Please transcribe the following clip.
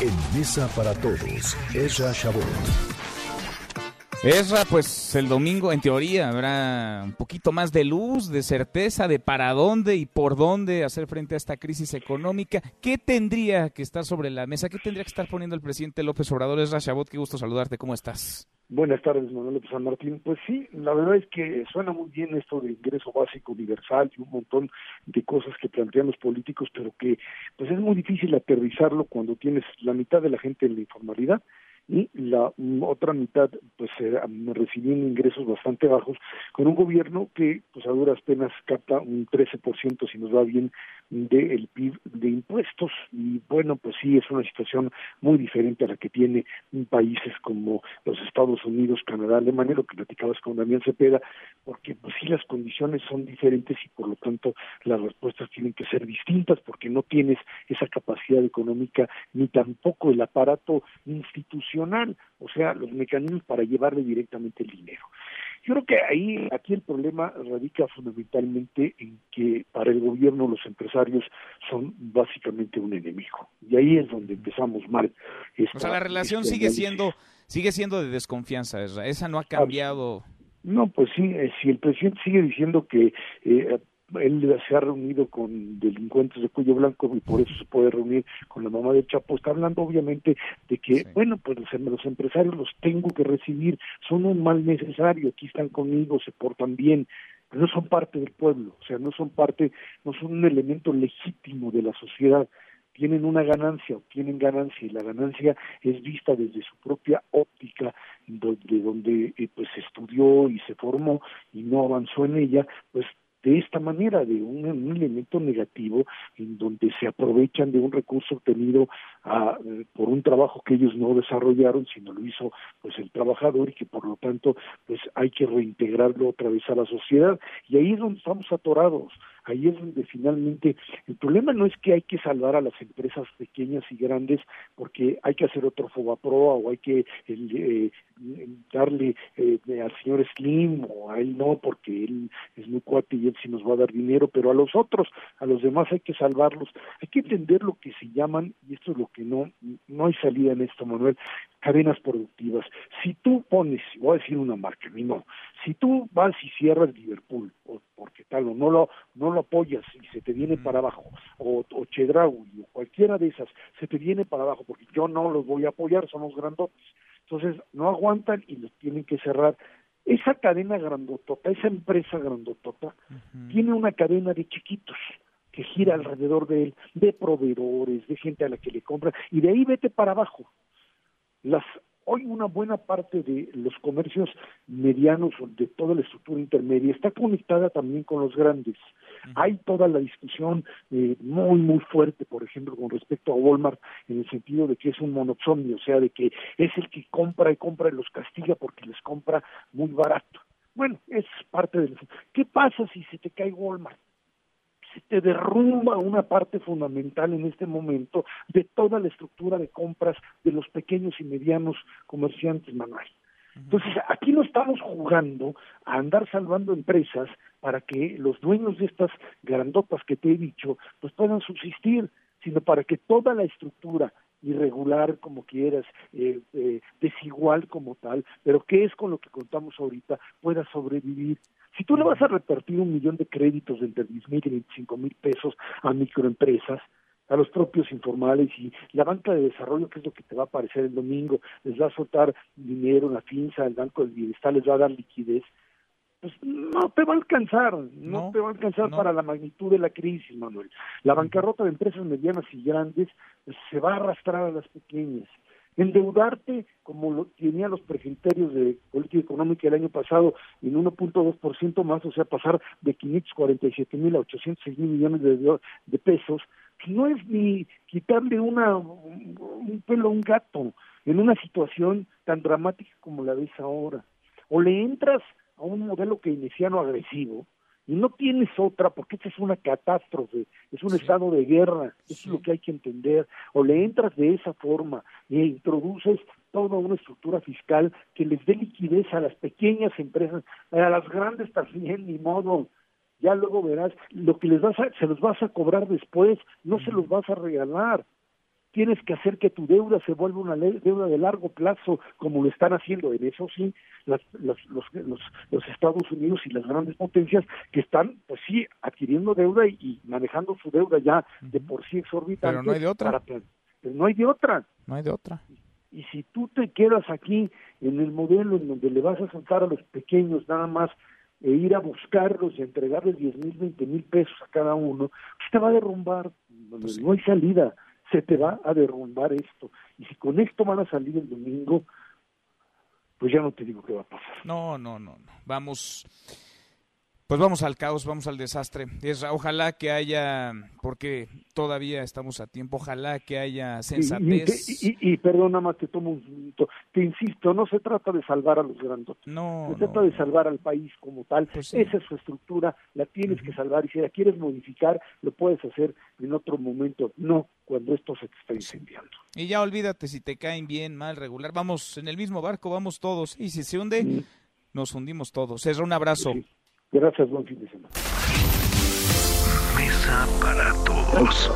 En Mesa para Todos, Ezra Shabot. Ezra, pues el domingo en teoría habrá un poquito más de luz, de certeza de para dónde y por dónde hacer frente a esta crisis económica. ¿Qué tendría que estar sobre la mesa? ¿Qué tendría que estar poniendo el presidente López Obrador? Ezra Shabot, qué gusto saludarte. ¿Cómo estás? Buenas tardes, Manuel López San Martín. Pues sí, la verdad es que suena muy bien esto de ingreso básico universal y un montón de cosas que plantean los políticos, pero que pues es muy difícil aterrizarlo cuando tienes la mitad de la gente en la informalidad y la otra mitad pues eh, recibiendo ingresos bastante bajos con un gobierno que pues a duras penas capta un 13% si nos va bien del PIB de impuestos y bueno pues sí es una situación muy diferente a la que tiene países como los Estados Unidos, Canadá, Alemania, lo que platicabas con Damián Cepeda, porque pues sí las condiciones son diferentes y por lo tanto las respuestas tienen que ser distintas porque no tienes esa capacidad económica ni tampoco el aparato institucional, o sea, los mecanismos para llevarle directamente el dinero. Yo creo que ahí, aquí el problema radica fundamentalmente en que para el gobierno los empresarios son básicamente un enemigo. Y ahí es donde empezamos mal. o sea, la relación sigue siendo, sigue siendo de desconfianza, esa no ha cambiado. No, pues sí, eh, si el presidente sigue diciendo que eh, él se ha reunido con delincuentes de cuello blanco y por eso se puede reunir con la mamá de Chapo. Está hablando obviamente de que, bueno, pues los, empresarios los tengo que recibir, son un mal necesario, aquí están conmigo, se portan bien, pero no son parte del pueblo, o sea, no son parte, no son un elemento legítimo de la sociedad tienen una ganancia, obtienen ganancia y la ganancia es vista desde su propia óptica, de donde eh, pues estudió y se formó y no avanzó en ella, pues de esta manera, de un, elemento negativo en donde se aprovechan de un recurso obtenido a, por un trabajo que ellos no desarrollaron, sino lo hizo pues el trabajador y que por lo tanto pues hay que reintegrarlo otra vez a la sociedad. Y ahí es donde estamos atorados. Ahí es donde finalmente el problema no es que hay que salvar a las empresas pequeñas y grandes porque hay que hacer otro Fobaproa o hay que eh, darle eh, al señor Slim o a él no porque él es muy cuate y sí nos va a dar dinero, pero a los otros, a los demás hay que salvarlos. Hay que entender lo que se llaman, y esto es lo que no, no hay salida en esto, Manuel, cadenas productivas. Si tú pones, voy a decir una marca, no, si tú vas y cierras Liverpool, o porque tal, o no lo, no lo apoyas y se te viene para abajo, o, o Chedraui, o cualquiera de esas, se te viene para abajo, porque yo no los voy a apoyar, son los grandotes entonces no aguantan y los tienen que cerrar. Esa cadena grandotota, esa empresa grandotota, tiene una cadena de chiquitos que gira alrededor de él, de proveedores, de gente a la que le compra, y de ahí vete para abajo. Las hoy una buena parte de los comercios medianos o de toda la estructura intermedia está conectada también con los grandes. Hay toda la discusión eh, muy, muy fuerte, por ejemplo, con respecto a Walmart, en el sentido de que es un monopsonio, o sea, de que es el que compra y compra y los castiga porque les compra muy barato. Bueno, es parte del... ¿Qué pasa si se te cae Walmart? Te derrumba una parte fundamental en este momento de toda la estructura de compras de los pequeños y medianos comerciantes, Manuel. Entonces, aquí no estamos jugando a andar salvando empresas para que los dueños de estas grandotas que te he dicho, pues puedan subsistir, sino para que toda la estructura irregular como quieras, eh, eh, desigual como tal, pero que es con lo que contamos ahorita, pueda sobrevivir. Si tú le vas a repartir un millón de créditos de entre 10 mil y 25 mil pesos a microempresas, a los propios informales y la banca de desarrollo, que es lo que te va a aparecer el domingo, les va a soltar dinero la finza, el Banco del Bienestar les va a dar liquidez, pues no te va a alcanzar, no, te va a alcanzar para la magnitud de la crisis, Manuel. La bancarrota de empresas medianas y grandes pues, se va a arrastrar a las pequeñas endeudarte como lo tenía los precriterios de política económica el año pasado en 1.2% más, o sea, pasar de 547 mil a 806 mil millones de, de pesos, no es ni quitarle una, un pelo a un gato en una situación tan dramática como la ves ahora. O le entras a un modelo keynesiano agresivo, y no tienes otra porque esta es una catástrofe, es un estado de guerra, eso es lo que hay que entender, o le entras de esa forma e introduces toda una estructura fiscal que les dé liquidez a las pequeñas empresas, a las grandes también, ni modo, ya luego verás, lo que les vas a, se los vas a cobrar después, no se los vas a regalar. Tienes que hacer que tu deuda se vuelva una deuda de largo plazo, como lo están haciendo. En eso sí, las, los, los, los, Estados Unidos y las grandes potencias que están, pues sí, adquiriendo deuda y, manejando su deuda ya de por sí exorbitante. Pero no hay de otra. no hay de otra. No hay de otra. Y si tú te quedas aquí en el modelo en donde le vas a soltar a los pequeños nada más e ir a buscarlos y entregarles 10 mil, 20 mil pesos a cada uno, pues te va a derrumbar, pues no hay salida, se te va a derrumbar esto. Y si con esto van a salir el domingo, pues ya no te digo qué va a pasar. No, no, no, no. Vamos pues vamos al caos, vamos al desastre. ojalá que haya, porque todavía estamos a tiempo, ojalá que haya sensatez. Y, y, perdona más, te tomo un minuto. Te insisto, no se trata de salvar a los grandotes. No. Se trata de salvar al país como tal. Pues Esa es su estructura, la tienes que salvar. Y si la quieres modificar, lo puedes hacer en otro momento. No cuando esto se te está incendiando. Y ya olvídate si te caen bien, mal, regular. Vamos en el mismo barco, vamos todos. Y si se hunde, nos hundimos todos. César, un abrazo. Gracias, buen fin de semana. Mesa para todos.